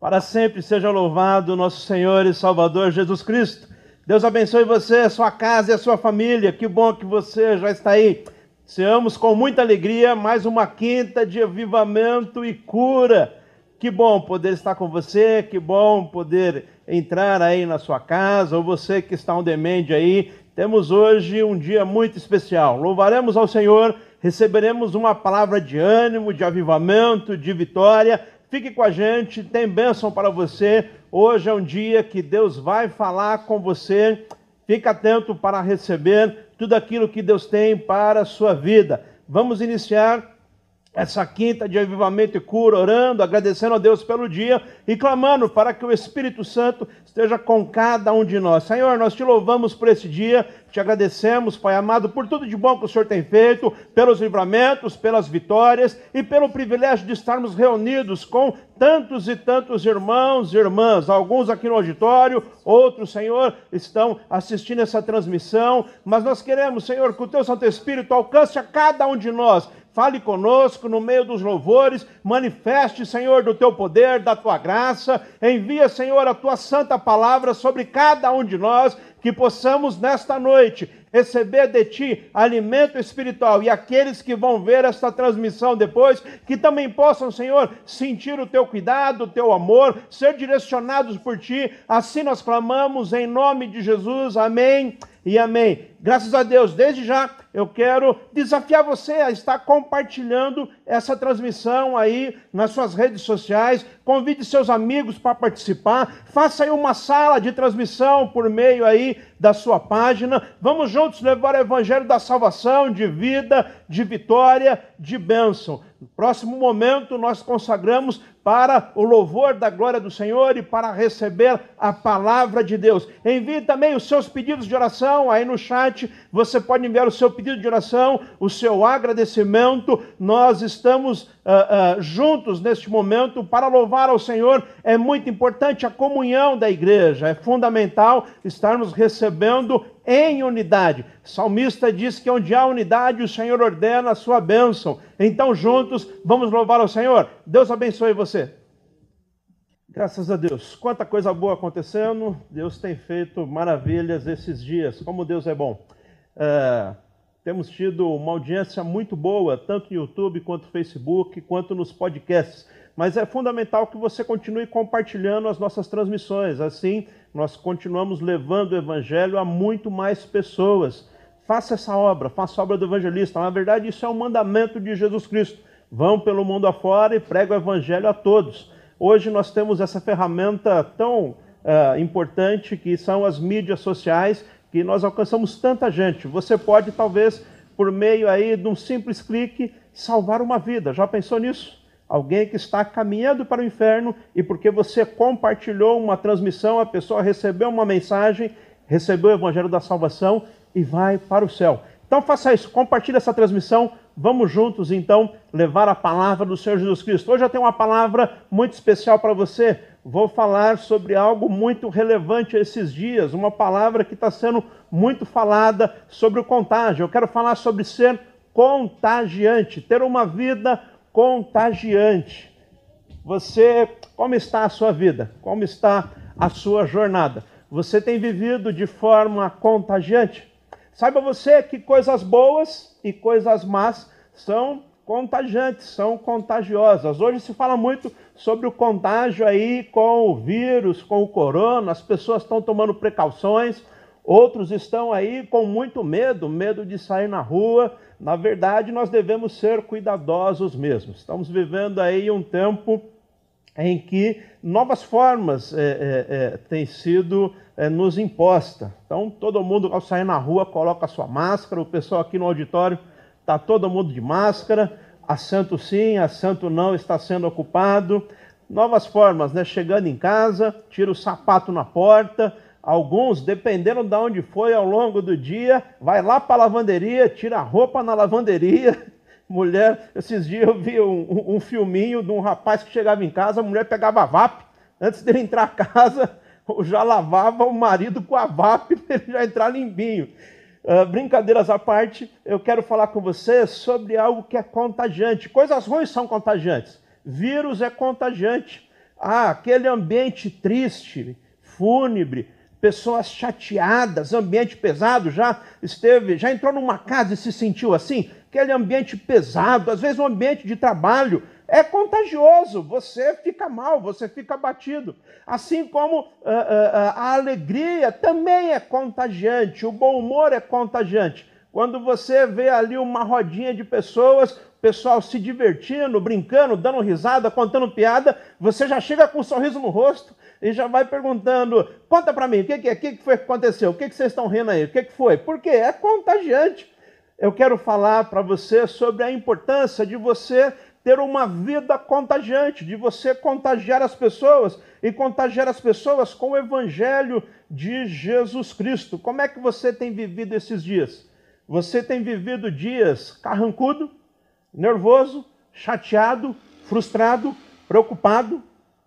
Para sempre seja louvado nosso Senhor e Salvador Jesus Cristo. Deus abençoe você, a sua casa e a sua família. Que bom que você já está aí. Seamos com muita alegria mais uma quinta de avivamento e cura. Que bom poder estar com você, que bom poder entrar aí na sua casa, ou você que está um demente aí. Temos hoje um dia muito especial. Louvaremos ao Senhor, receberemos uma palavra de ânimo, de avivamento, de vitória Fique com a gente, tem bênção para você. Hoje é um dia que Deus vai falar com você. Fique atento para receber tudo aquilo que Deus tem para a sua vida. Vamos iniciar essa quinta de avivamento e cura, orando, agradecendo a Deus pelo dia e clamando para que o Espírito Santo esteja com cada um de nós. Senhor, nós te louvamos por esse dia, te agradecemos, Pai amado, por tudo de bom que o Senhor tem feito, pelos livramentos, pelas vitórias e pelo privilégio de estarmos reunidos com tantos e tantos irmãos e irmãs, alguns aqui no auditório, outros, Senhor, estão assistindo essa transmissão, mas nós queremos, Senhor, que o teu Santo Espírito alcance a cada um de nós Fale conosco no meio dos louvores, manifeste, Senhor, do teu poder, da tua graça. Envia, Senhor, a tua santa palavra sobre cada um de nós, que possamos nesta noite receber de ti alimento espiritual e aqueles que vão ver esta transmissão depois, que também possam, Senhor, sentir o teu cuidado, o teu amor, ser direcionados por ti. Assim nós clamamos em nome de Jesus. Amém e amém. Graças a Deus, desde já eu quero desafiar você a estar compartilhando essa transmissão aí nas suas redes sociais. Convide seus amigos para participar. Faça aí uma sala de transmissão por meio aí da sua página. Vamos juntos levar o evangelho da salvação, de vida, de vitória, de bênção. No próximo momento, nós consagramos para o louvor da glória do Senhor e para receber a palavra de Deus. Envie também os seus pedidos de oração aí no chat. Você pode enviar o seu pedido de oração, o seu agradecimento. Nós estamos uh, uh, juntos neste momento para louvar ao Senhor. É muito importante a comunhão da igreja. É fundamental estarmos recebendo em unidade. O salmista diz que onde há unidade, o Senhor ordena a sua bênção. Então, juntos, vamos louvar ao Senhor. Deus abençoe você. Graças a Deus. Quanta coisa boa acontecendo. Deus tem feito maravilhas esses dias. Como Deus é bom. É, temos tido uma audiência muito boa, tanto no YouTube, quanto no Facebook, quanto nos podcasts. Mas é fundamental que você continue compartilhando as nossas transmissões. Assim, nós continuamos levando o evangelho a muito mais pessoas. Faça essa obra, faça a obra do evangelista. Na verdade, isso é um mandamento de Jesus Cristo. Vão pelo mundo afora e prega o evangelho a todos. Hoje nós temos essa ferramenta tão uh, importante que são as mídias sociais, que nós alcançamos tanta gente. Você pode, talvez, por meio aí de um simples clique, salvar uma vida. Já pensou nisso? Alguém que está caminhando para o inferno e porque você compartilhou uma transmissão, a pessoa recebeu uma mensagem, recebeu o evangelho da salvação e vai para o céu. Então faça isso, compartilhe essa transmissão. Vamos juntos então levar a palavra do Senhor Jesus Cristo. Hoje eu tenho uma palavra muito especial para você. Vou falar sobre algo muito relevante esses dias, uma palavra que está sendo muito falada sobre o contágio. Eu quero falar sobre ser contagiante, ter uma vida contagiante. Você, como está a sua vida? Como está a sua jornada? Você tem vivido de forma contagiante? Saiba você que coisas boas e coisas más são contagiantes, são contagiosas. Hoje se fala muito sobre o contágio aí com o vírus, com o corona, as pessoas estão tomando precauções, outros estão aí com muito medo, medo de sair na rua, na verdade, nós devemos ser cuidadosos mesmo. Estamos vivendo aí um tempo em que novas formas é, é, é, têm sido é, nos impostas. Então, todo mundo, ao sair na rua, coloca a sua máscara. O pessoal aqui no auditório está todo mundo de máscara. Assento sim, assento não está sendo ocupado. Novas formas, né? Chegando em casa, tira o sapato na porta, Alguns, dependendo de onde foi ao longo do dia, vai lá para a lavanderia, tira a roupa na lavanderia. Mulher, esses dias eu vi um, um, um filminho de um rapaz que chegava em casa, a mulher pegava a VAP, antes dele entrar a casa, já lavava o marido com a VAP para ele já entrar limpinho. Uh, brincadeiras à parte, eu quero falar com você sobre algo que é contagiante. Coisas ruins são contagiantes. Vírus é contagiante. ah, aquele ambiente triste, fúnebre, pessoas chateadas, ambiente pesado, já esteve, já entrou numa casa e se sentiu assim, aquele ambiente pesado, às vezes um ambiente de trabalho, é contagioso, você fica mal, você fica abatido. Assim como uh, uh, a alegria também é contagiante, o bom humor é contagiante. Quando você vê ali uma rodinha de pessoas, o pessoal se divertindo, brincando, dando risada, contando piada, você já chega com um sorriso no rosto e já vai perguntando: conta para mim, o que, que, é? que, que foi que aconteceu? O que, que vocês estão rindo aí? O que, que foi? Porque é contagiante. Eu quero falar para você sobre a importância de você ter uma vida contagiante, de você contagiar as pessoas e contagiar as pessoas com o evangelho de Jesus Cristo. Como é que você tem vivido esses dias? Você tem vivido dias carrancudo, nervoso, chateado, frustrado, preocupado,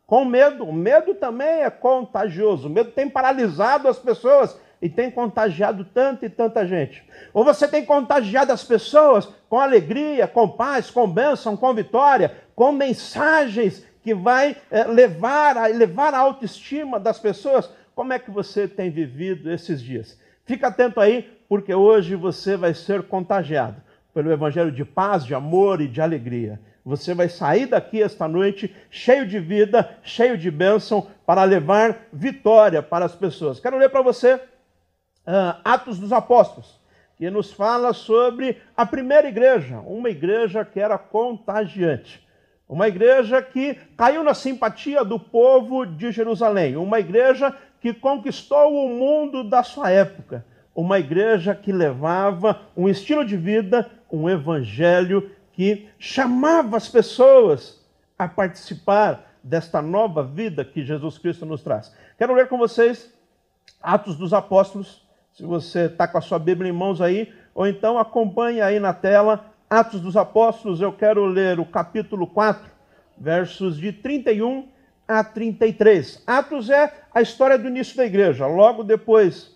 com medo. O medo também é contagioso. O medo tem paralisado as pessoas e tem contagiado tanta e tanta gente. Ou você tem contagiado as pessoas com alegria, com paz, com bênção, com vitória, com mensagens que vai é, levar, a, levar a autoestima das pessoas. Como é que você tem vivido esses dias? Fica atento aí, porque hoje você vai ser contagiado pelo evangelho de paz, de amor e de alegria. Você vai sair daqui esta noite cheio de vida, cheio de bênção, para levar vitória para as pessoas. Quero ler para você uh, Atos dos Apóstolos, que nos fala sobre a primeira igreja, uma igreja que era contagiante. Uma igreja que caiu na simpatia do povo de Jerusalém, uma igreja que conquistou o mundo da sua época, uma igreja que levava um estilo de vida, um evangelho que chamava as pessoas a participar desta nova vida que Jesus Cristo nos traz. Quero ler com vocês Atos dos Apóstolos, se você está com a sua Bíblia em mãos aí, ou então acompanhe aí na tela Atos dos Apóstolos, eu quero ler o capítulo 4, versos de 31 a 33. Atos é a história do início da igreja, logo depois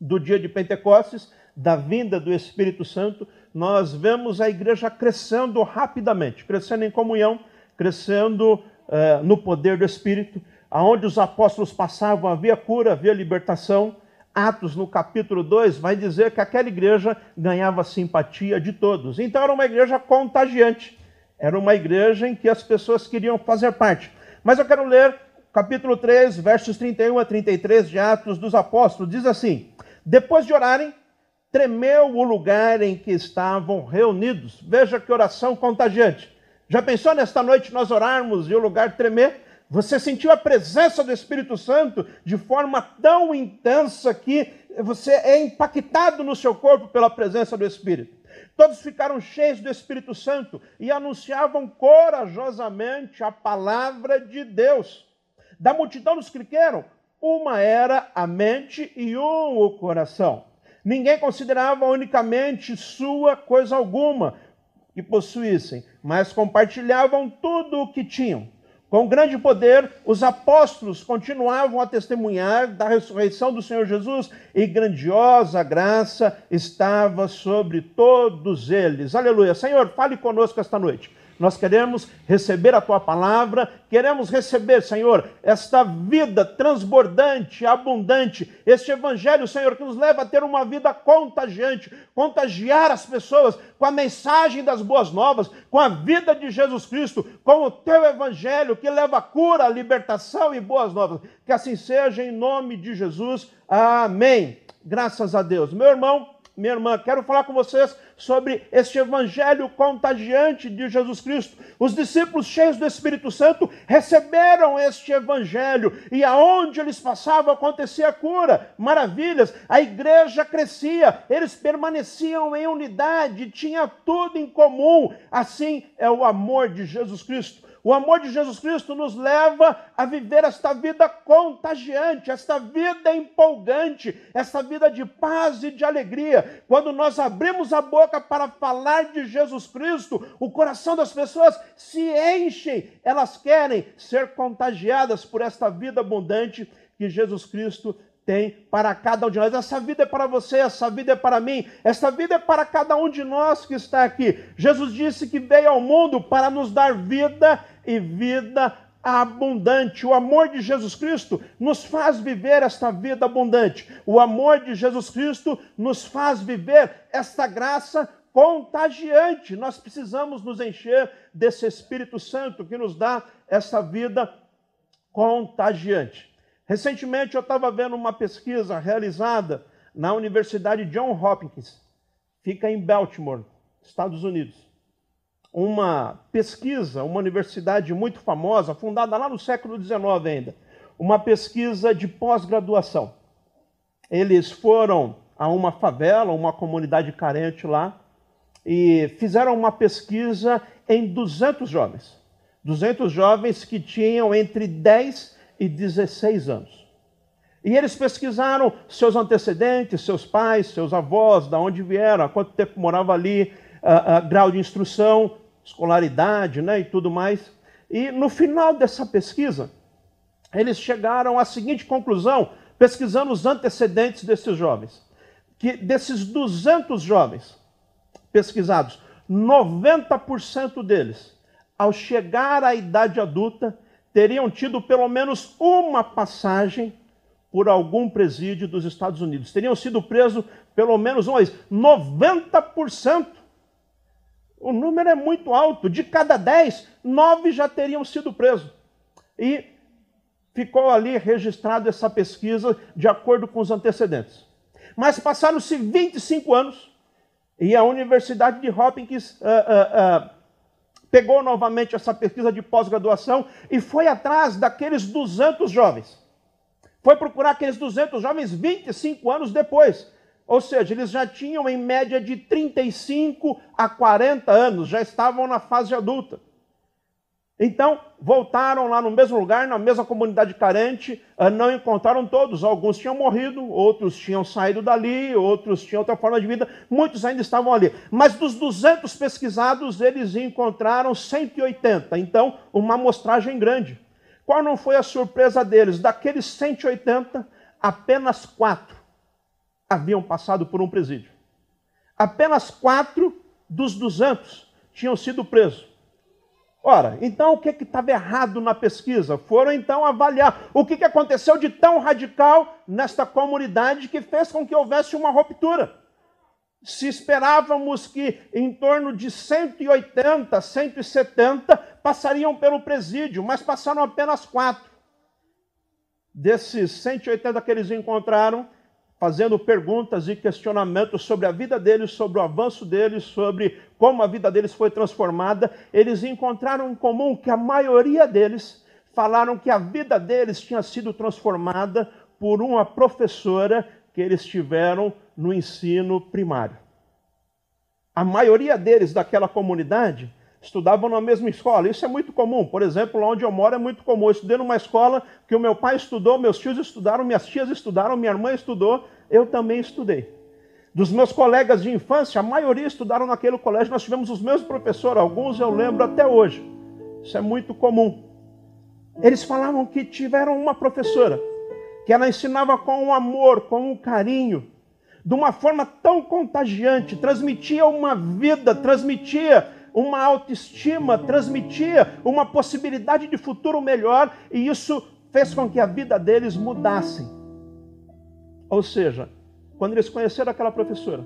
do dia de Pentecostes, da vinda do Espírito Santo, nós vemos a igreja crescendo rapidamente, crescendo em comunhão, crescendo eh, no poder do Espírito, aonde os apóstolos passavam havia cura, havia libertação, Atos, no capítulo 2, vai dizer que aquela igreja ganhava simpatia de todos. Então era uma igreja contagiante. Era uma igreja em que as pessoas queriam fazer parte. Mas eu quero ler capítulo 3, versos 31 a 33 de Atos dos Apóstolos. Diz assim: Depois de orarem, tremeu o lugar em que estavam reunidos. Veja que oração contagiante. Já pensou nesta noite nós orarmos e o lugar tremer? Você sentiu a presença do Espírito Santo de forma tão intensa que você é impactado no seu corpo pela presença do Espírito. Todos ficaram cheios do Espírito Santo e anunciavam corajosamente a palavra de Deus. Da multidão dos que uma era a mente e um o coração. Ninguém considerava unicamente sua coisa alguma que possuíssem, mas compartilhavam tudo o que tinham. Com grande poder, os apóstolos continuavam a testemunhar da ressurreição do Senhor Jesus e grandiosa graça estava sobre todos eles. Aleluia. Senhor, fale conosco esta noite. Nós queremos receber a tua palavra, queremos receber, Senhor, esta vida transbordante, abundante, este evangelho, Senhor, que nos leva a ter uma vida contagiante, contagiar as pessoas com a mensagem das boas novas, com a vida de Jesus Cristo, com o teu evangelho que leva cura, libertação e boas novas. Que assim seja em nome de Jesus. Amém. Graças a Deus. Meu irmão, minha irmã, quero falar com vocês sobre este evangelho contagiante de Jesus Cristo. Os discípulos cheios do Espírito Santo receberam este evangelho e aonde eles passavam acontecia cura, maravilhas, a igreja crescia, eles permaneciam em unidade, tinha tudo em comum. Assim é o amor de Jesus Cristo. O amor de Jesus Cristo nos leva a viver esta vida contagiante, esta vida empolgante, esta vida de paz e de alegria. Quando nós abrimos a boca para falar de Jesus Cristo, o coração das pessoas se enche, elas querem ser contagiadas por esta vida abundante que Jesus Cristo tem para cada um de nós. Essa vida é para você, essa vida é para mim, essa vida é para cada um de nós que está aqui. Jesus disse que veio ao mundo para nos dar vida e vida abundante. O amor de Jesus Cristo nos faz viver esta vida abundante. O amor de Jesus Cristo nos faz viver esta graça contagiante. Nós precisamos nos encher desse Espírito Santo que nos dá essa vida contagiante. Recentemente eu estava vendo uma pesquisa realizada na Universidade John Hopkins, fica em Baltimore, Estados Unidos. Uma pesquisa, uma universidade muito famosa, fundada lá no século XIX ainda, uma pesquisa de pós-graduação. Eles foram a uma favela, uma comunidade carente lá, e fizeram uma pesquisa em 200 jovens. 200 jovens que tinham entre 10 e 16 anos. E eles pesquisaram seus antecedentes, seus pais, seus avós, da onde vieram, há quanto tempo morava ali, uh, uh, grau de instrução, escolaridade né, e tudo mais. E no final dessa pesquisa, eles chegaram à seguinte conclusão, pesquisando os antecedentes desses jovens, que desses 200 jovens pesquisados, 90% deles, ao chegar à idade adulta, teriam tido pelo menos uma passagem por algum presídio dos Estados Unidos. Teriam sido presos pelo menos uma vez. 90%. O número é muito alto. De cada 10, 9 já teriam sido presos. E ficou ali registrado essa pesquisa de acordo com os antecedentes. Mas passaram-se 25 anos e a Universidade de Hopkins uh, uh, uh, pegou novamente essa pesquisa de pós-graduação e foi atrás daqueles 200 jovens foi procurar aqueles 200 jovens 25 anos depois. Ou seja, eles já tinham em média de 35 a 40 anos, já estavam na fase adulta. Então, voltaram lá no mesmo lugar, na mesma comunidade carente, ah, não encontraram todos. Alguns tinham morrido, outros tinham saído dali, outros tinham outra forma de vida, muitos ainda estavam ali. Mas dos 200 pesquisados, eles encontraram 180. Então, uma amostragem grande. Qual não foi a surpresa deles? Daqueles 180, apenas quatro haviam passado por um presídio. Apenas quatro dos 200 tinham sido presos. Ora, então o que estava errado na pesquisa? Foram então avaliar o que, que aconteceu de tão radical nesta comunidade que fez com que houvesse uma ruptura se esperávamos que em torno de 180, 170 passariam pelo presídio, mas passaram apenas quatro. Desses 180 que eles encontraram, fazendo perguntas e questionamentos sobre a vida deles, sobre o avanço deles, sobre como a vida deles foi transformada, eles encontraram em comum que a maioria deles falaram que a vida deles tinha sido transformada por uma professora que eles tiveram no ensino primário. A maioria deles daquela comunidade estudavam na mesma escola. Isso é muito comum. Por exemplo, lá onde eu moro é muito comum. Eu estudei numa escola que o meu pai estudou, meus tios estudaram, minhas tias estudaram, minha irmã estudou, eu também estudei. Dos meus colegas de infância, a maioria estudaram naquele colégio. Nós tivemos os mesmos professores, alguns eu lembro até hoje. Isso é muito comum. Eles falavam que tiveram uma professora que ela ensinava com um amor, com um carinho, de uma forma tão contagiante, transmitia uma vida, transmitia uma autoestima, transmitia uma possibilidade de futuro melhor, e isso fez com que a vida deles mudasse. Ou seja, quando eles conheceram aquela professora,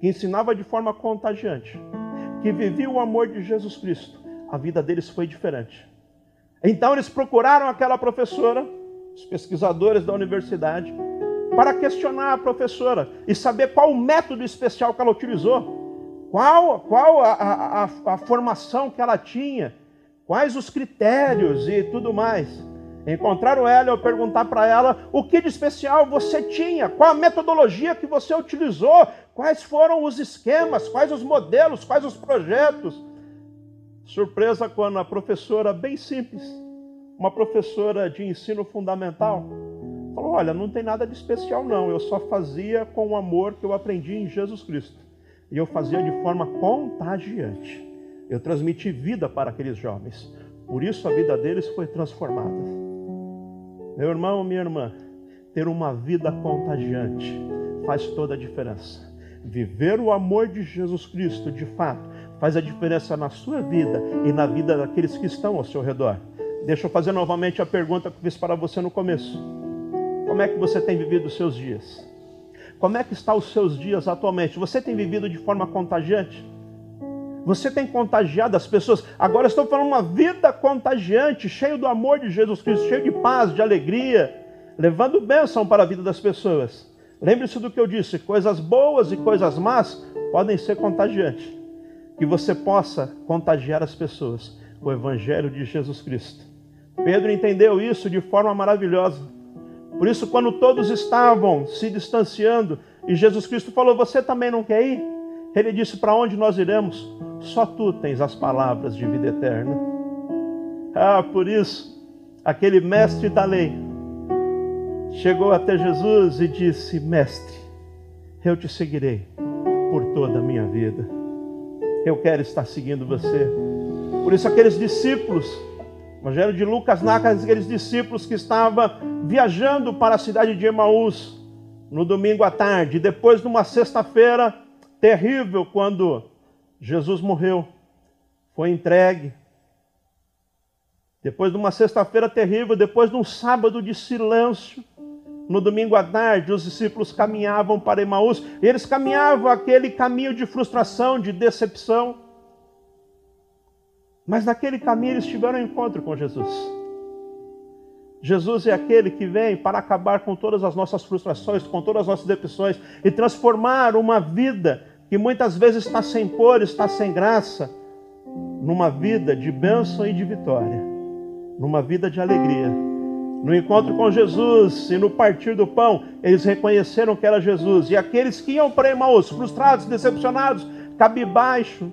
que ensinava de forma contagiante, que vivia o amor de Jesus Cristo, a vida deles foi diferente. Então eles procuraram aquela professora, os pesquisadores da universidade, para questionar a professora e saber qual o método especial que ela utilizou, qual, qual a, a, a, formação que ela tinha, quais os critérios e tudo mais. Encontraram ela, eu perguntar para ela o que de especial você tinha, qual a metodologia que você utilizou, quais foram os esquemas, quais os modelos, quais os projetos. Surpresa quando a professora, bem simples, uma professora de ensino fundamental, Falou: Olha, não tem nada de especial, não. Eu só fazia com o amor que eu aprendi em Jesus Cristo. E eu fazia de forma contagiante. Eu transmiti vida para aqueles jovens. Por isso a vida deles foi transformada. Meu irmão, minha irmã, ter uma vida contagiante faz toda a diferença. Viver o amor de Jesus Cristo, de fato, faz a diferença na sua vida e na vida daqueles que estão ao seu redor. Deixa eu fazer novamente a pergunta que fiz para você no começo. Como é que você tem vivido os seus dias? Como é que estão os seus dias atualmente? Você tem vivido de forma contagiante? Você tem contagiado as pessoas? Agora estou falando uma vida contagiante, cheio do amor de Jesus Cristo, cheio de paz, de alegria, levando bênção para a vida das pessoas. Lembre-se do que eu disse: coisas boas e coisas más podem ser contagiantes. Que você possa contagiar as pessoas com o Evangelho de Jesus Cristo. Pedro entendeu isso de forma maravilhosa. Por isso, quando todos estavam se distanciando e Jesus Cristo falou: Você também não quer ir? Ele disse: Para onde nós iremos? Só tu tens as palavras de vida eterna. Ah, por isso, aquele mestre da lei chegou até Jesus e disse: Mestre, eu te seguirei por toda a minha vida. Eu quero estar seguindo você. Por isso, aqueles discípulos, Evangelho de Lucas narra aqueles discípulos que estavam viajando para a cidade de Emaús no domingo à tarde, depois de uma sexta-feira terrível, quando Jesus morreu, foi entregue. Depois de uma sexta-feira terrível, depois de um sábado de silêncio, no domingo à tarde, os discípulos caminhavam para Emaús, eles caminhavam aquele caminho de frustração, de decepção. Mas naquele caminho eles tiveram um encontro com Jesus. Jesus é aquele que vem para acabar com todas as nossas frustrações, com todas as nossas depressões e transformar uma vida que muitas vezes está sem cor, está sem graça, numa vida de bênção e de vitória, numa vida de alegria. No encontro com Jesus e no partir do pão, eles reconheceram que era Jesus. E aqueles que iam para Emmaus, frustrados, decepcionados, cabisbaixo,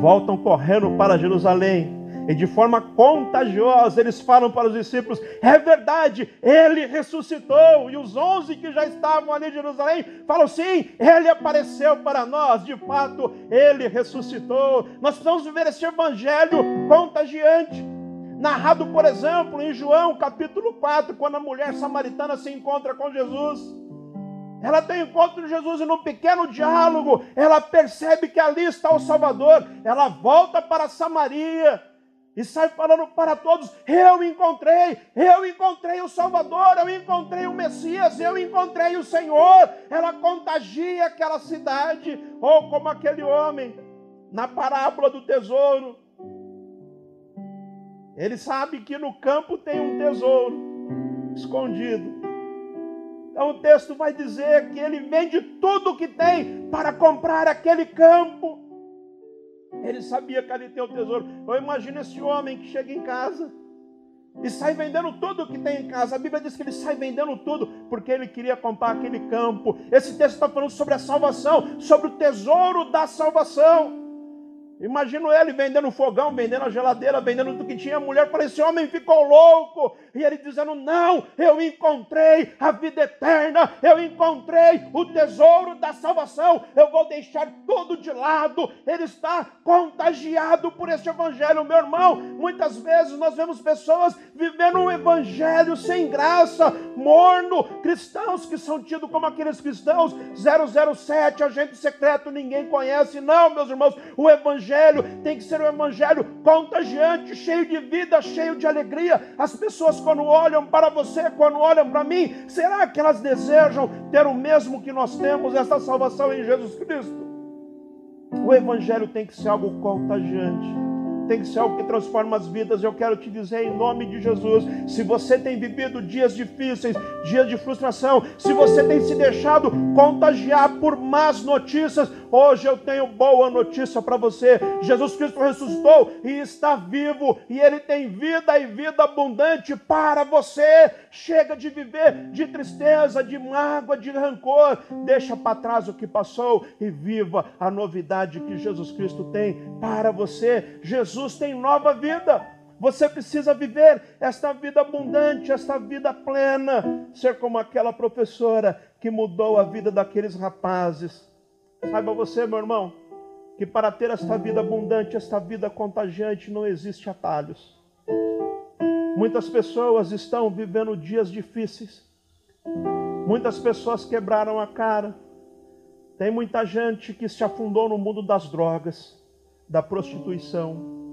voltam correndo para Jerusalém e de forma contagiosa eles falam para os discípulos: é verdade, ele ressuscitou. E os onze que já estavam ali em Jerusalém falam: sim, ele apareceu para nós, de fato, ele ressuscitou. Nós precisamos viver esse evangelho contagiante. Narrado, por exemplo, em João capítulo 4, quando a mulher samaritana se encontra com Jesus. Ela tem encontro de Jesus e num pequeno diálogo ela percebe que ali está o Salvador. Ela volta para Samaria e sai falando para todos: Eu encontrei, eu encontrei o Salvador, eu encontrei o Messias, eu encontrei o Senhor. Ela contagia aquela cidade, ou como aquele homem na parábola do tesouro. Ele sabe que no campo tem um tesouro escondido. Então o texto vai dizer que ele vende tudo o que tem para comprar aquele campo. Ele sabia que ali tem o tesouro. Eu imagino esse homem que chega em casa e sai vendendo tudo que tem em casa. A Bíblia diz que ele sai vendendo tudo porque ele queria comprar aquele campo. Esse texto está falando sobre a salvação, sobre o tesouro da salvação. Imagino ele vendendo fogão, vendendo a geladeira, vendendo tudo que tinha. A mulher falou: esse homem ficou louco. E ele dizendo: Não, eu encontrei a vida eterna, eu encontrei o tesouro da salvação. Eu vou deixar tudo de lado. Ele está contagiado por esse evangelho, meu irmão. Muitas vezes nós vemos pessoas vivendo um evangelho sem graça, morno, cristãos que são tidos como aqueles cristãos 007, agente secreto, ninguém conhece. Não, meus irmãos, o evangelho evangelho tem que ser um evangelho contagiante, cheio de vida, cheio de alegria. As pessoas, quando olham para você, quando olham para mim, será que elas desejam ter o mesmo que nós temos, essa salvação em Jesus Cristo? O evangelho tem que ser algo contagiante tem que ser algo que transforma as vidas. Eu quero te dizer em nome de Jesus: se você tem vivido dias difíceis, dias de frustração, se você tem se deixado contagiar por más notícias, hoje eu tenho boa notícia para você. Jesus Cristo ressuscitou e está vivo, e Ele tem vida e vida abundante para você. Chega de viver de tristeza, de mágoa, de rancor. Deixa para trás o que passou e viva a novidade que Jesus Cristo tem para você. Jesus Jesus tem nova vida. Você precisa viver esta vida abundante, esta vida plena, ser como aquela professora que mudou a vida daqueles rapazes. Saiba você, meu irmão, que para ter esta vida abundante, esta vida contagiante, não existe atalhos. Muitas pessoas estão vivendo dias difíceis. Muitas pessoas quebraram a cara. Tem muita gente que se afundou no mundo das drogas, da prostituição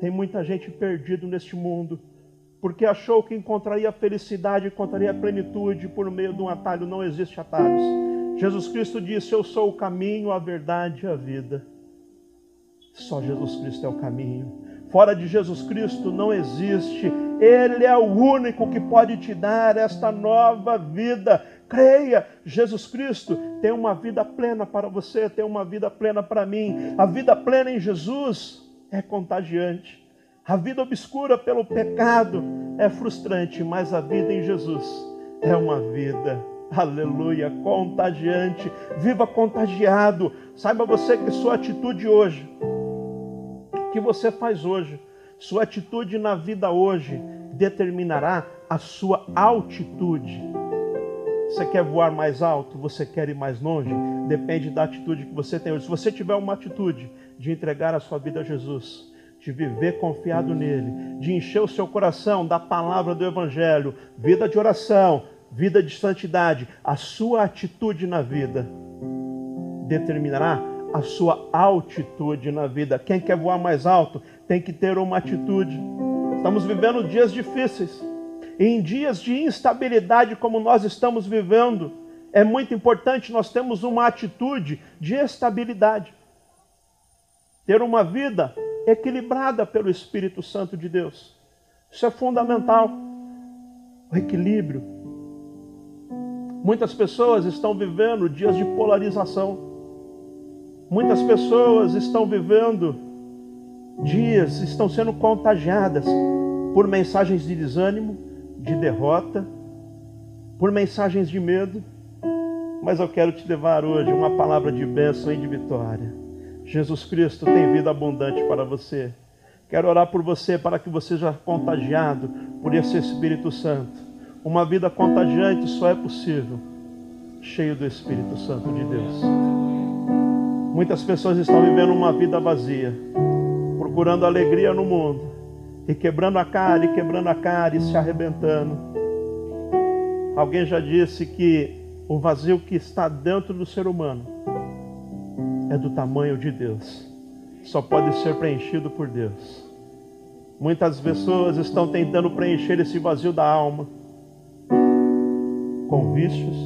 Tem muita gente perdida neste mundo, porque achou que encontraria felicidade, encontraria plenitude por meio de um atalho. Não existe atalhos. Jesus Cristo disse: Eu sou o caminho, a verdade e a vida. Só Jesus Cristo é o caminho. Fora de Jesus Cristo não existe. Ele é o único que pode te dar esta nova vida. Creia, Jesus Cristo tem uma vida plena para você, tem uma vida plena para mim. A vida plena em Jesus é contagiante. A vida obscura pelo pecado é frustrante, mas a vida em Jesus é uma vida, aleluia, contagiante. Viva contagiado. Saiba você que sua atitude hoje, que você faz hoje, sua atitude na vida hoje determinará a sua altitude. Você quer voar mais alto? Você quer ir mais longe? Depende da atitude que você tem hoje. Se você tiver uma atitude de entregar a sua vida a Jesus, de viver confiado nele, de encher o seu coração da palavra do Evangelho, vida de oração, vida de santidade, a sua atitude na vida determinará a sua altitude na vida. Quem quer voar mais alto tem que ter uma atitude. Estamos vivendo dias difíceis em dias de instabilidade como nós estamos vivendo, é muito importante nós termos uma atitude de estabilidade. Ter uma vida equilibrada pelo Espírito Santo de Deus. Isso é fundamental. O equilíbrio. Muitas pessoas estão vivendo dias de polarização. Muitas pessoas estão vivendo dias, estão sendo contagiadas por mensagens de desânimo, de derrota, por mensagens de medo, mas eu quero te levar hoje uma palavra de bênção e de vitória. Jesus Cristo tem vida abundante para você. Quero orar por você para que você seja contagiado por esse Espírito Santo. Uma vida contagiante só é possível cheio do Espírito Santo de Deus. Muitas pessoas estão vivendo uma vida vazia, procurando alegria no mundo, e quebrando a cara, e quebrando a cara, e se arrebentando. Alguém já disse que o vazio que está dentro do ser humano é do tamanho de Deus, só pode ser preenchido por Deus. Muitas pessoas estão tentando preencher esse vazio da alma com vícios.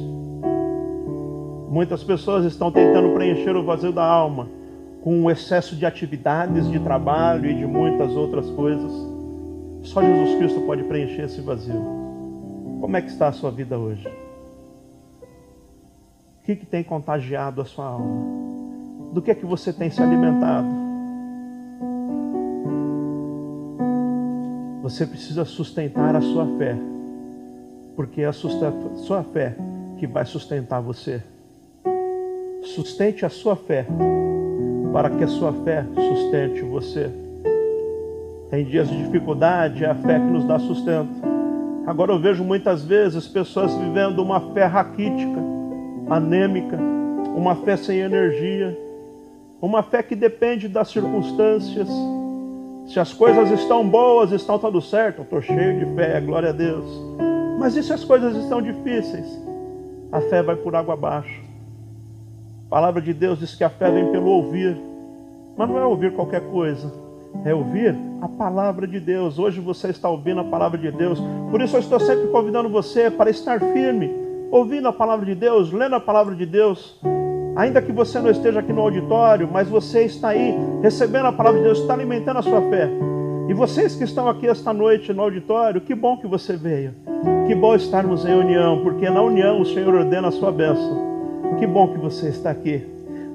Muitas pessoas estão tentando preencher o vazio da alma com o excesso de atividades, de trabalho e de muitas outras coisas. Só Jesus Cristo pode preencher esse vazio. Como é que está a sua vida hoje? O que, que tem contagiado a sua alma? Do que é que você tem se alimentado? Você precisa sustentar a sua fé, porque é a sua fé que vai sustentar você. Sustente a sua fé, para que a sua fé sustente você. Tem dias de dificuldade, é a fé que nos dá sustento. Agora eu vejo muitas vezes pessoas vivendo uma fé raquítica, anêmica, uma fé sem energia, uma fé que depende das circunstâncias. Se as coisas estão boas, estão tudo certo, eu estou cheio de fé, glória a Deus. Mas e se as coisas estão difíceis? A fé vai por água abaixo. A palavra de Deus diz que a fé vem pelo ouvir, mas não é ouvir qualquer coisa é ouvir a palavra de Deus. Hoje você está ouvindo a palavra de Deus. Por isso eu estou sempre convidando você para estar firme, ouvindo a palavra de Deus, lendo a palavra de Deus. Ainda que você não esteja aqui no auditório, mas você está aí recebendo a palavra de Deus, está alimentando a sua fé. E vocês que estão aqui esta noite no auditório, que bom que você veio. Que bom estarmos em união, porque na união o Senhor ordena a sua bênção. Que bom que você está aqui.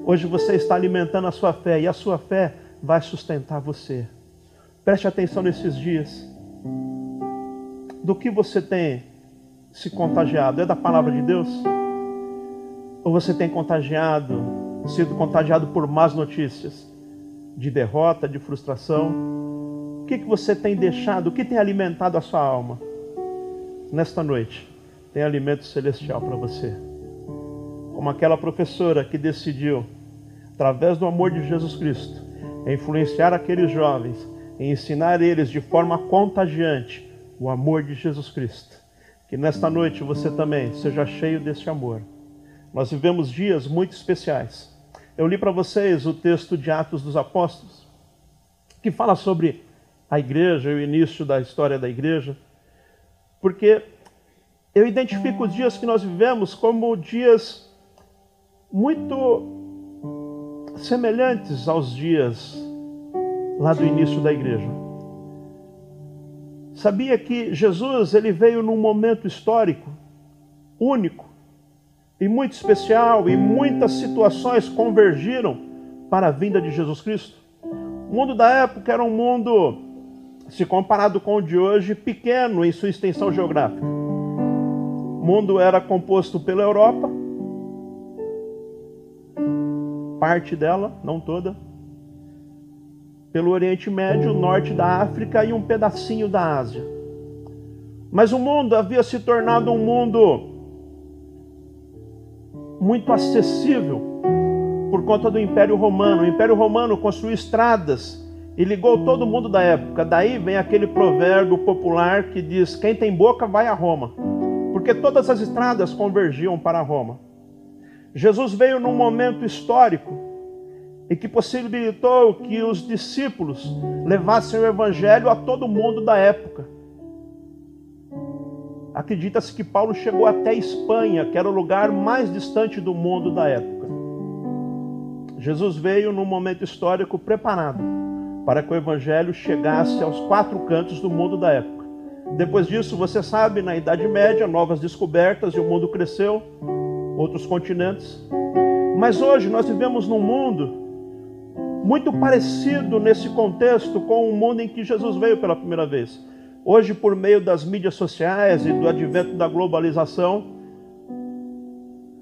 Hoje você está alimentando a sua fé e a sua fé vai sustentar você. Preste atenção nesses dias. Do que você tem se contagiado? É da palavra de Deus? Ou você tem contagiado, sido contagiado por más notícias, de derrota, de frustração? O que, que você tem deixado? O que tem alimentado a sua alma? Nesta noite, tem alimento celestial para você. Como aquela professora que decidiu, através do amor de Jesus Cristo, influenciar aqueles jovens, ensinar eles de forma contagiante o amor de Jesus Cristo. Que nesta noite você também seja cheio desse amor. Nós vivemos dias muito especiais. Eu li para vocês o texto de Atos dos Apóstolos, que fala sobre a igreja, o início da história da igreja, porque eu identifico os dias que nós vivemos como dias muito semelhantes aos dias lá do início da igreja. Sabia que Jesus ele veio num momento histórico único e muito especial e muitas situações convergiram para a vinda de Jesus Cristo. O mundo da época era um mundo, se comparado com o de hoje, pequeno em sua extensão geográfica. O mundo era composto pela Europa, parte dela, não toda, pelo Oriente Médio, norte da África e um pedacinho da Ásia. Mas o mundo havia se tornado um mundo muito acessível por conta do Império Romano. O Império Romano construiu estradas e ligou todo mundo da época. Daí vem aquele provérbio popular que diz: quem tem boca vai a Roma. Porque todas as estradas convergiam para Roma. Jesus veio num momento histórico e que possibilitou que os discípulos levassem o evangelho a todo mundo da época. Acredita-se que Paulo chegou até Espanha, que era o lugar mais distante do mundo da época. Jesus veio num momento histórico preparado para que o evangelho chegasse aos quatro cantos do mundo da época. Depois disso, você sabe, na Idade Média, novas descobertas e o mundo cresceu, outros continentes. Mas hoje nós vivemos num mundo muito parecido nesse contexto com o mundo em que Jesus veio pela primeira vez. Hoje, por meio das mídias sociais e do advento da globalização,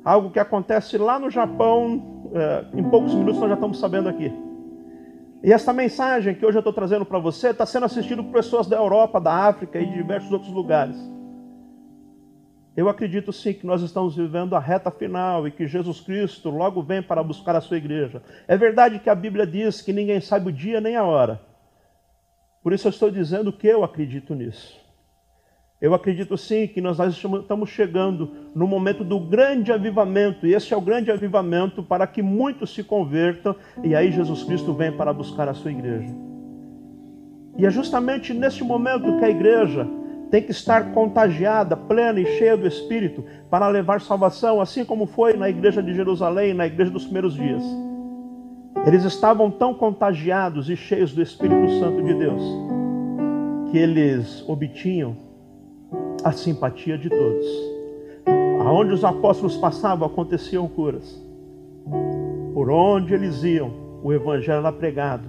algo que acontece lá no Japão, é, em poucos minutos nós já estamos sabendo aqui. E essa mensagem que hoje eu estou trazendo para você está sendo assistida por pessoas da Europa, da África e de diversos outros lugares. Eu acredito sim que nós estamos vivendo a reta final e que Jesus Cristo logo vem para buscar a sua igreja. É verdade que a Bíblia diz que ninguém sabe o dia nem a hora. Por isso eu estou dizendo que eu acredito nisso. Eu acredito sim que nós estamos chegando no momento do grande avivamento, e esse é o grande avivamento para que muitos se convertam, e aí Jesus Cristo vem para buscar a sua igreja. E é justamente neste momento que a igreja tem que estar contagiada, plena e cheia do Espírito para levar salvação, assim como foi na igreja de Jerusalém, na igreja dos primeiros dias. Eles estavam tão contagiados e cheios do Espírito Santo de Deus que eles obtinham a simpatia de todos. Aonde os apóstolos passavam, aconteciam curas. Por onde eles iam, o evangelho era pregado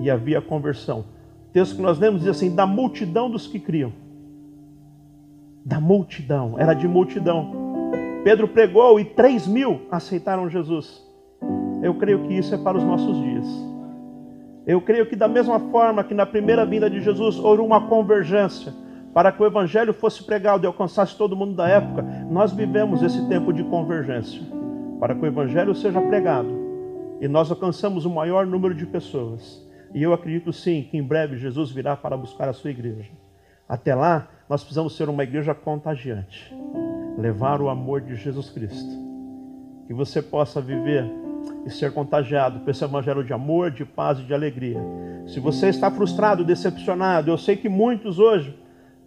e havia conversão. O texto que nós lemos diz assim: da multidão dos que criam da multidão, era de multidão. Pedro pregou e três mil aceitaram Jesus. Eu creio que isso é para os nossos dias. Eu creio que da mesma forma que na primeira vinda de Jesus houve uma convergência para que o evangelho fosse pregado e alcançasse todo mundo da época, nós vivemos esse tempo de convergência para que o evangelho seja pregado e nós alcançamos o maior número de pessoas. E eu acredito sim que em breve Jesus virá para buscar a sua igreja. Até lá, nós precisamos ser uma igreja contagiante, levar o amor de Jesus Cristo. Que você possa viver e ser contagiado por esse evangelho de amor, de paz e de alegria. Se você está frustrado, decepcionado, eu sei que muitos hoje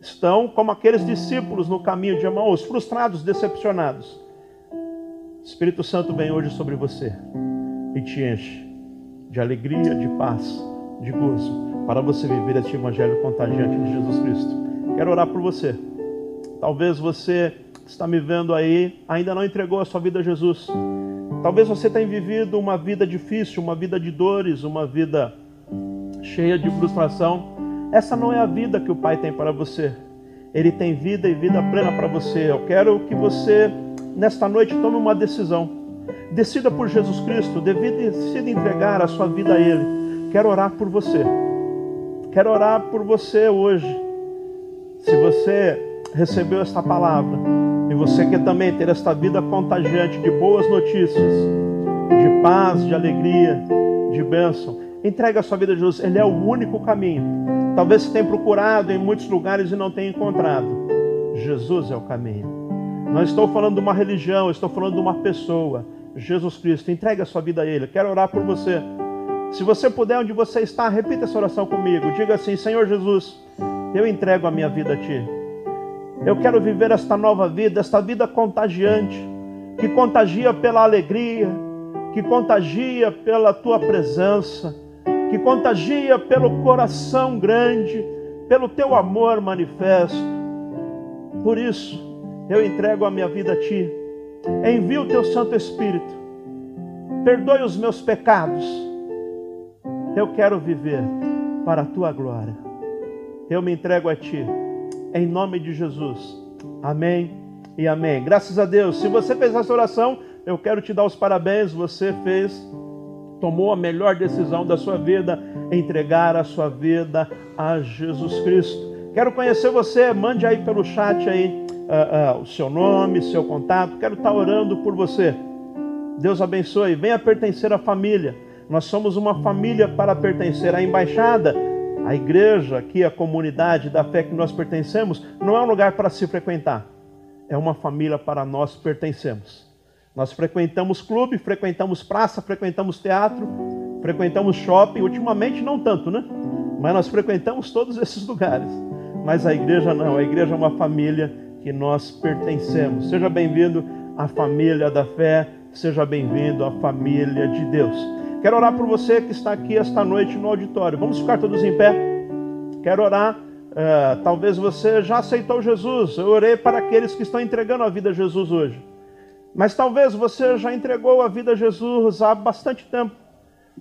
estão como aqueles discípulos no caminho de Emaús, frustrados, decepcionados. Espírito Santo vem hoje sobre você e te enche de alegria, de paz, de gozo, para você viver este evangelho contagiante de Jesus Cristo. Quero orar por você. Talvez você está me vendo aí, ainda não entregou a sua vida a Jesus. Talvez você tenha vivido uma vida difícil, uma vida de dores, uma vida cheia de frustração. Essa não é a vida que o Pai tem para você. Ele tem vida e vida plena para você. Eu quero que você, nesta noite, tome uma decisão. Decida por Jesus Cristo, decida entregar a sua vida a Ele. Quero orar por você. Quero orar por você hoje. Se você recebeu esta palavra e você quer também ter esta vida contagiante de boas notícias, de paz, de alegria, de bênção, entregue a sua vida a Jesus. Ele é o único caminho. Talvez você tenha procurado em muitos lugares e não tenha encontrado. Jesus é o caminho. Não estou falando de uma religião, estou falando de uma pessoa. Jesus Cristo, entregue a sua vida a Ele. Quero orar por você. Se você puder, onde você está, repita essa oração comigo. Diga assim: Senhor Jesus, eu entrego a minha vida a Ti. Eu quero viver esta nova vida, esta vida contagiante, que contagia pela alegria, que contagia pela Tua presença, que contagia pelo coração grande, pelo Teu amor manifesto. Por isso, eu entrego a minha vida a Ti. Envia o Teu Santo Espírito. Perdoe os meus pecados eu quero viver para a tua glória. Eu me entrego a ti, em nome de Jesus. Amém e amém. Graças a Deus. Se você fez essa oração, eu quero te dar os parabéns. Você fez, tomou a melhor decisão da sua vida, entregar a sua vida a Jesus Cristo. Quero conhecer você, mande aí pelo chat aí uh, uh, o seu nome, seu contato. Quero estar orando por você. Deus abençoe. Venha pertencer à família. Nós somos uma família para pertencer à embaixada. A igreja, aqui, a comunidade da fé que nós pertencemos, não é um lugar para se frequentar. É uma família para nós pertencemos. Nós frequentamos clube, frequentamos praça, frequentamos teatro, frequentamos shopping. Ultimamente não tanto, né? Mas nós frequentamos todos esses lugares. Mas a igreja não, a igreja é uma família que nós pertencemos. Seja bem-vindo à família da fé, seja bem-vindo à família de Deus. Quero orar por você que está aqui esta noite no auditório. Vamos ficar todos em pé. Quero orar. Uh, talvez você já aceitou Jesus. Eu orei para aqueles que estão entregando a vida a Jesus hoje. Mas talvez você já entregou a vida a Jesus há bastante tempo.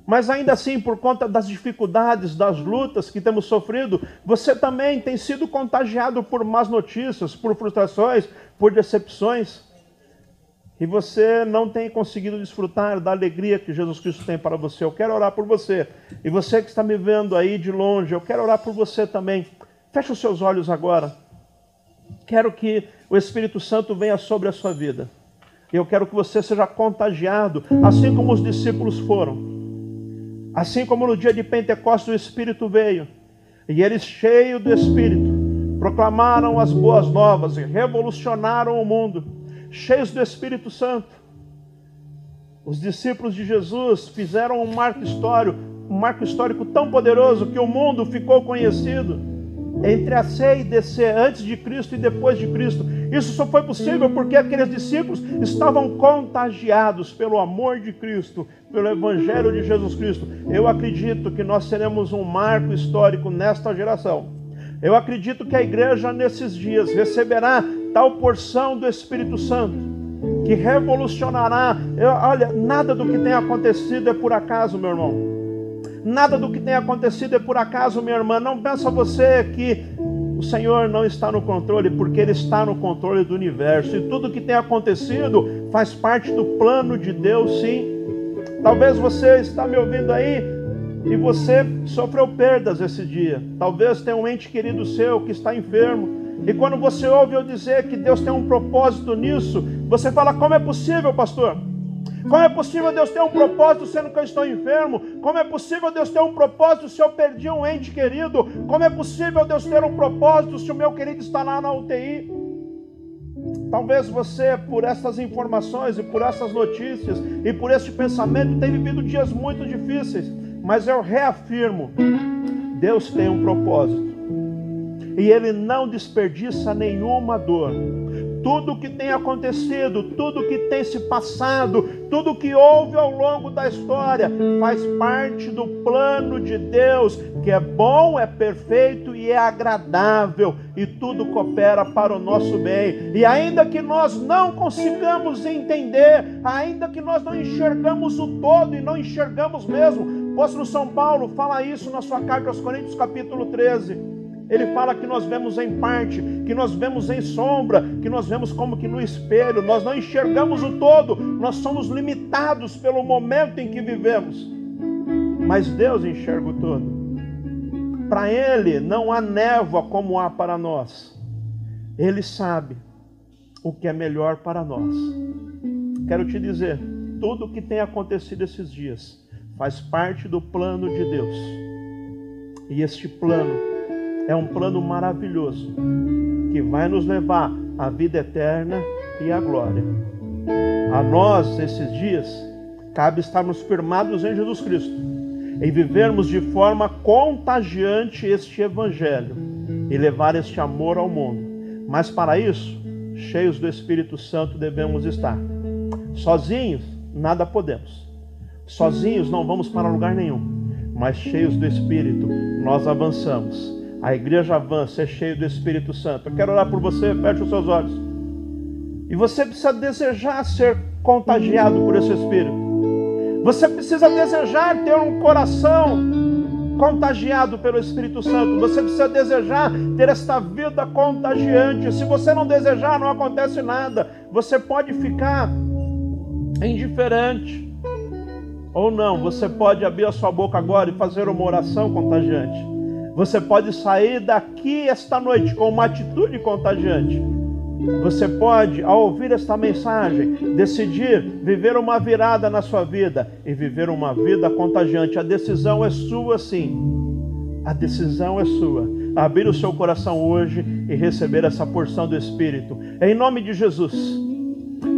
Mas ainda assim, por conta das dificuldades, das lutas que temos sofrido, você também tem sido contagiado por más notícias, por frustrações, por decepções e você não tem conseguido desfrutar da alegria que Jesus Cristo tem para você, eu quero orar por você. E você que está me vendo aí de longe, eu quero orar por você também. Feche os seus olhos agora. Quero que o Espírito Santo venha sobre a sua vida. Eu quero que você seja contagiado, assim como os discípulos foram. Assim como no dia de Pentecostes o Espírito veio, e eles, cheios do Espírito, proclamaram as boas novas e revolucionaram o mundo cheios do Espírito Santo. Os discípulos de Jesus fizeram um marco histórico, um marco histórico tão poderoso que o mundo ficou conhecido entre a C e DC, antes de Cristo e depois de Cristo. Isso só foi possível porque aqueles discípulos estavam contagiados pelo amor de Cristo, pelo Evangelho de Jesus Cristo. Eu acredito que nós seremos um marco histórico nesta geração. Eu acredito que a igreja nesses dias receberá tal porção do Espírito Santo que revolucionará. Eu, olha, nada do que tem acontecido é por acaso, meu irmão. Nada do que tem acontecido é por acaso, minha irmã. Não pensa você que o Senhor não está no controle, porque Ele está no controle do universo. E tudo que tem acontecido faz parte do plano de Deus, sim. Talvez você está me ouvindo aí e você sofreu perdas esse dia. Talvez tenha um ente querido seu que está enfermo. E quando você ouve eu dizer que Deus tem um propósito nisso, você fala: como é possível, pastor? Como é possível Deus ter um propósito sendo que eu estou enfermo? Como é possível Deus ter um propósito se eu perdi um ente querido? Como é possível Deus ter um propósito se o meu querido está lá na UTI? Talvez você, por essas informações e por essas notícias e por este pensamento, tenha vivido dias muito difíceis, mas eu reafirmo: Deus tem um propósito e Ele não desperdiça nenhuma dor. Tudo que tem acontecido, tudo que tem se passado, tudo que houve ao longo da história faz parte do plano de Deus, que é bom, é perfeito e é agradável, e tudo coopera para o nosso bem. E ainda que nós não consigamos entender, ainda que nós não enxergamos o todo e não enxergamos mesmo, o apóstolo São Paulo fala isso na sua carta aos Coríntios, capítulo 13 ele fala que nós vemos em parte, que nós vemos em sombra, que nós vemos como que no espelho, nós não enxergamos o todo, nós somos limitados pelo momento em que vivemos. Mas Deus enxerga o todo. Para Ele não há névoa como há para nós. Ele sabe o que é melhor para nós. Quero te dizer, tudo o que tem acontecido esses dias faz parte do plano de Deus. E este plano é um plano maravilhoso que vai nos levar à vida eterna e à glória. A nós, esses dias, cabe estarmos firmados em Jesus Cristo em vivermos de forma contagiante este Evangelho e levar este amor ao mundo. Mas para isso, cheios do Espírito Santo devemos estar. Sozinhos, nada podemos. Sozinhos não vamos para lugar nenhum. Mas cheios do Espírito, nós avançamos. A igreja avança, é cheio do Espírito Santo. Eu quero orar por você, feche os seus olhos. E você precisa desejar ser contagiado por esse Espírito. Você precisa desejar ter um coração contagiado pelo Espírito Santo. Você precisa desejar ter esta vida contagiante. Se você não desejar, não acontece nada. Você pode ficar indiferente. Ou não, você pode abrir a sua boca agora e fazer uma oração contagiante. Você pode sair daqui esta noite com uma atitude contagiante. Você pode, ao ouvir esta mensagem, decidir viver uma virada na sua vida e viver uma vida contagiante. A decisão é sua, sim. A decisão é sua. Abrir o seu coração hoje e receber essa porção do Espírito. Em nome de Jesus.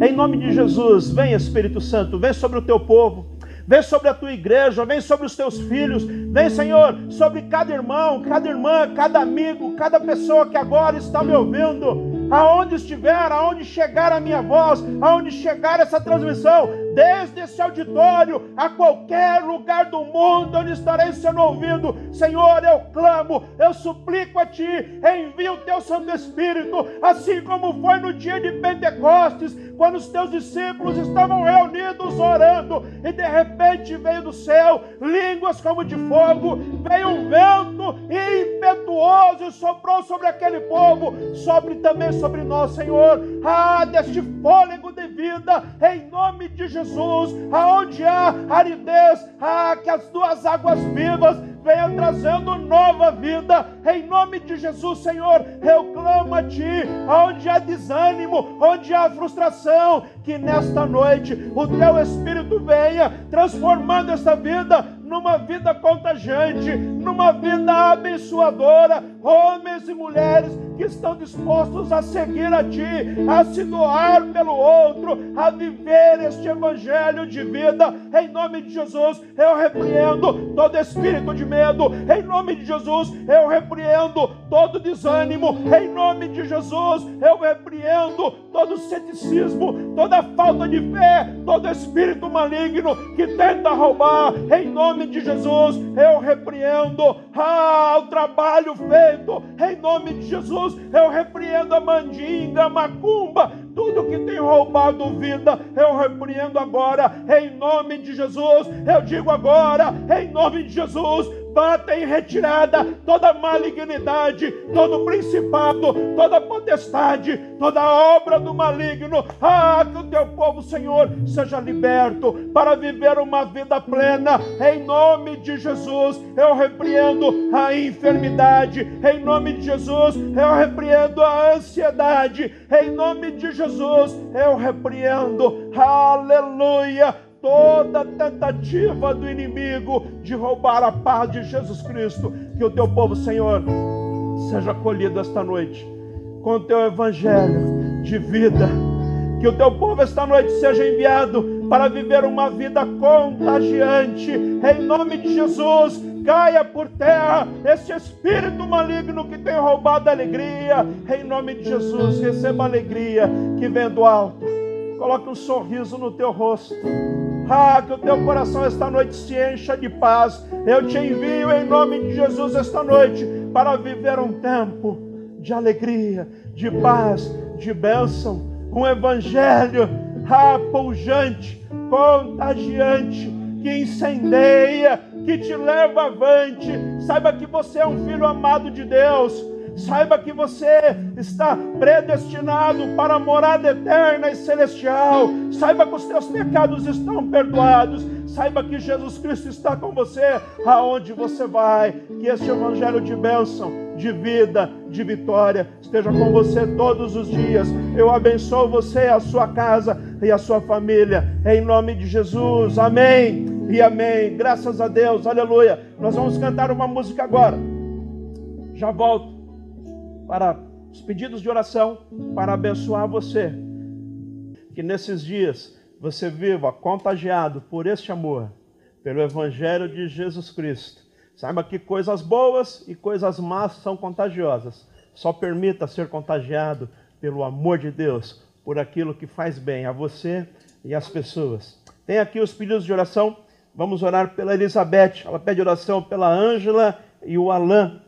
Em nome de Jesus, vem Espírito Santo, vem sobre o teu povo vem sobre a tua igreja, vem sobre os teus filhos, vem, Senhor, sobre cada irmão, cada irmã, cada amigo, cada pessoa que agora está me ouvindo. Aonde estiver, aonde chegar a minha voz, aonde chegar essa transmissão, desde esse auditório a qualquer lugar do mundo onde estarei sendo ouvido, Senhor, eu clamo, eu suplico a Ti, envia o Teu Santo Espírito, assim como foi no dia de Pentecostes, quando os Teus discípulos estavam reunidos orando, e de repente veio do céu línguas como de fogo, veio um vento impetuoso e soprou sobre aquele povo, sobre também sobre nós, Senhor, ah, deste fôlego de vida, em nome de Jesus, aonde há aridez, ah, que as tuas águas vivas venham trazendo nova vida, em nome de Jesus, Senhor, eu clamo a Ti, onde há desânimo, onde há frustração, que nesta noite o Teu Espírito venha transformando esta vida numa vida contagiante, numa vida abençoadora, homens e mulheres que estão dispostos a seguir a Ti, a se doar pelo outro, a viver este evangelho de vida, em nome de Jesus, eu repreendo todo espírito de medo, em nome de Jesus, eu repreendo todo desânimo, em nome de Jesus, eu repreendo todo ceticismo, falta de fé, todo espírito maligno que tenta roubar, em nome de Jesus, eu repreendo. Ah, o trabalho feito, em nome de Jesus, eu repreendo a mandinga, a macumba, tudo que tem roubado vida, eu repreendo agora, em nome de Jesus, eu digo agora, em nome de Jesus, bata em retirada toda malignidade, todo principado, toda potestade, toda obra do maligno. Ah, que o teu povo, Senhor, seja liberto para viver uma vida plena. Em nome de Jesus, eu repreendo a enfermidade. Em nome de Jesus, eu repreendo a ansiedade. Em nome de Jesus, eu repreendo. Aleluia toda tentativa do inimigo de roubar a paz de Jesus Cristo. Que o teu povo, Senhor, seja acolhido esta noite com o teu evangelho de vida. Que o teu povo esta noite seja enviado para viver uma vida contagiante. Em nome de Jesus, caia por terra esse espírito maligno que tem roubado a alegria. Em nome de Jesus, receba a alegria que vem do alto. Coloque um sorriso no teu rosto. Ah, que o teu coração esta noite se encha de paz. Eu te envio em nome de Jesus esta noite para viver um tempo de alegria, de paz, de bênção, um evangelho ah, contagiante, que incendeia, que te leva avante. Saiba que você é um filho amado de Deus Saiba que você está predestinado para a morada eterna e celestial. Saiba que os teus pecados estão perdoados. Saiba que Jesus Cristo está com você aonde você vai. Que este evangelho de bênção, de vida, de vitória esteja com você todos os dias. Eu abençoo você, a sua casa e a sua família. Em nome de Jesus. Amém e amém. Graças a Deus. Aleluia. Nós vamos cantar uma música agora. Já volto para os pedidos de oração, para abençoar você. Que nesses dias você viva contagiado por este amor, pelo Evangelho de Jesus Cristo. Saiba que coisas boas e coisas más são contagiosas. Só permita ser contagiado pelo amor de Deus, por aquilo que faz bem a você e às pessoas. Tem aqui os pedidos de oração. Vamos orar pela Elizabeth. Ela pede oração pela Ângela e o Alain.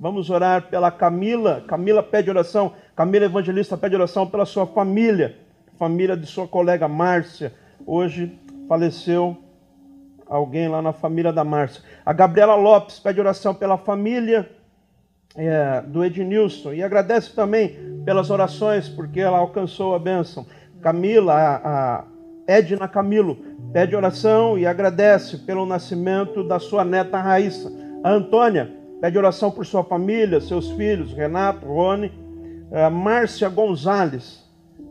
Vamos orar pela Camila. Camila pede oração. Camila Evangelista pede oração pela sua família, família de sua colega Márcia. Hoje faleceu alguém lá na família da Márcia. A Gabriela Lopes pede oração pela família é, do Ednilson e agradece também pelas orações, porque ela alcançou a bênção. Camila, a, a Edna Camilo, pede oração e agradece pelo nascimento da sua neta Raíssa. A Antônia Pede oração por sua família, seus filhos, Renato, Rony, a Márcia Gonzalez.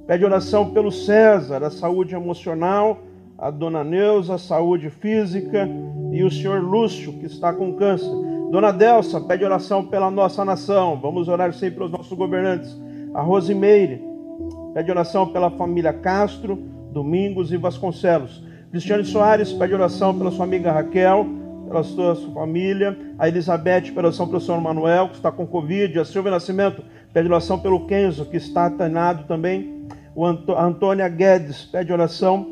Pede oração pelo César, a saúde emocional, a dona Neuza, a saúde física e o senhor Lúcio, que está com câncer. Dona Delsa, pede oração pela nossa nação. Vamos orar sempre pelos nossos governantes. A Rosimeire, pede oração pela família Castro, Domingos e Vasconcelos. Cristiane Soares, pede oração pela sua amiga Raquel pela sua, sua família, a Elizabeth pela oração pelo senhor Manuel, que está com Covid, a Silvia Nascimento pede oração pelo Kenzo, que está atanado também, o Anto, a Antônia Guedes pede oração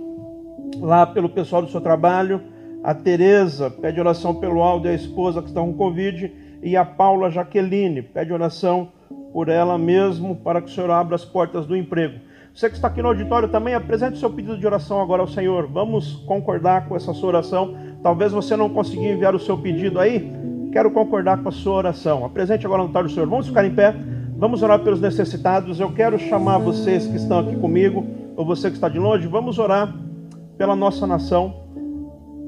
lá pelo pessoal do seu trabalho, a Tereza pede oração pelo Aldo e a esposa que estão com Covid, e a Paula Jaqueline pede oração por ela mesmo, para que o Senhor abra as portas do emprego. Você que está aqui no auditório também, apresente o seu pedido de oração agora ao Senhor. Vamos concordar com essa sua oração. Talvez você não consiga enviar o seu pedido aí. Quero concordar com a sua oração. Apresente agora no altar do Senhor. Vamos ficar em pé. Vamos orar pelos necessitados. Eu quero chamar vocês que estão aqui comigo, ou você que está de longe, vamos orar pela nossa nação.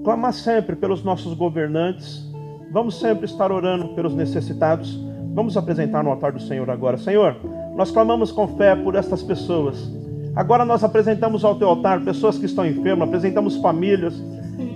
Clamar sempre pelos nossos governantes. Vamos sempre estar orando pelos necessitados. Vamos apresentar no altar do Senhor agora. Senhor, nós clamamos com fé por estas pessoas. Agora nós apresentamos ao teu altar pessoas que estão enfermas, apresentamos famílias.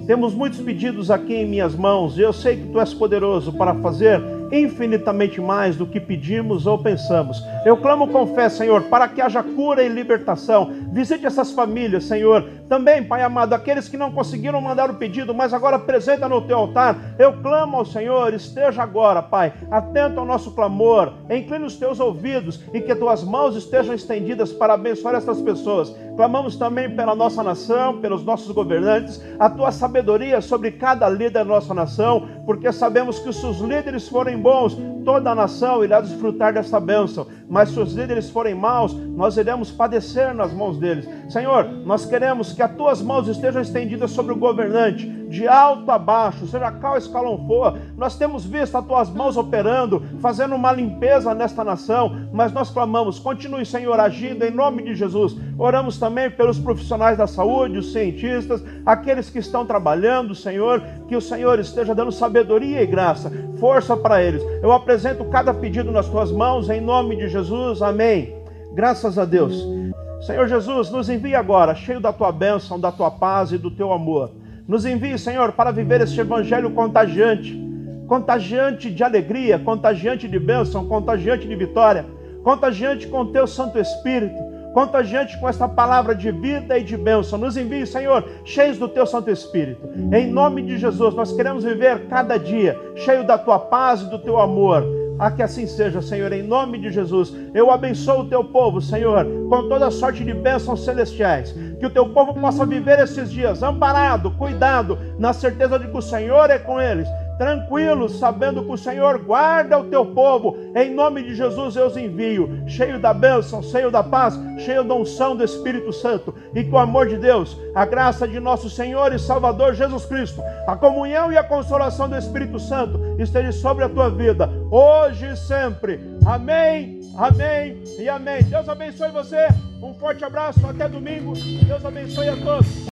Temos muitos pedidos aqui em minhas mãos eu sei que tu és poderoso para fazer infinitamente mais do que pedimos ou pensamos. Eu clamo com fé, Senhor, para que haja cura e libertação. Visite essas famílias, Senhor. Também, Pai amado, aqueles que não conseguiram mandar o pedido, mas agora apresenta no teu altar. Eu clamo ao Senhor, esteja agora, Pai, atento ao nosso clamor, incline os teus ouvidos e que tuas mãos estejam estendidas para abençoar essas pessoas. Clamamos também pela nossa nação, pelos nossos governantes, a tua sabedoria sobre cada líder da nossa nação, porque sabemos que se os líderes forem bons, toda a nação irá desfrutar dessa bênção. Mas se os líderes forem maus, nós iremos padecer nas mãos deles. Senhor, nós queremos que as tuas mãos estejam estendidas sobre o governante, de alto a baixo, seja qual escalão for. Nós temos visto as tuas mãos operando, fazendo uma limpeza nesta nação, mas nós clamamos, continue, Senhor, agindo em nome de Jesus. Oramos também pelos profissionais da saúde, os cientistas, aqueles que estão trabalhando, Senhor, que o Senhor esteja dando sabedoria e graça, força para eles. Eu apresento cada pedido nas tuas mãos, em nome de Jesus. Amém. Graças a Deus. Senhor Jesus, nos envia agora, cheio da tua bênção, da tua paz e do teu amor. Nos envie, Senhor, para viver este evangelho contagiante contagiante de alegria, contagiante de bênção, contagiante de vitória, contagiante com teu Santo Espírito, contagiante com esta palavra de vida e de bênção. Nos envie, Senhor, cheios do teu Santo Espírito. Em nome de Jesus, nós queremos viver cada dia cheio da tua paz e do teu amor a que assim seja, Senhor, em nome de Jesus. Eu abençoo o teu povo, Senhor, com toda sorte de bênçãos celestiais. Que o teu povo possa viver esses dias amparado, cuidado, na certeza de que o Senhor é com eles tranquilos, sabendo que o Senhor guarda o teu povo. Em nome de Jesus eu os envio, cheio da bênção, cheio da paz, cheio da unção do Espírito Santo. E com o amor de Deus, a graça de nosso Senhor e Salvador Jesus Cristo, a comunhão e a consolação do Espírito Santo esteja sobre a tua vida, hoje e sempre. Amém, amém e amém. Deus abençoe você. Um forte abraço, até domingo. Deus abençoe a todos.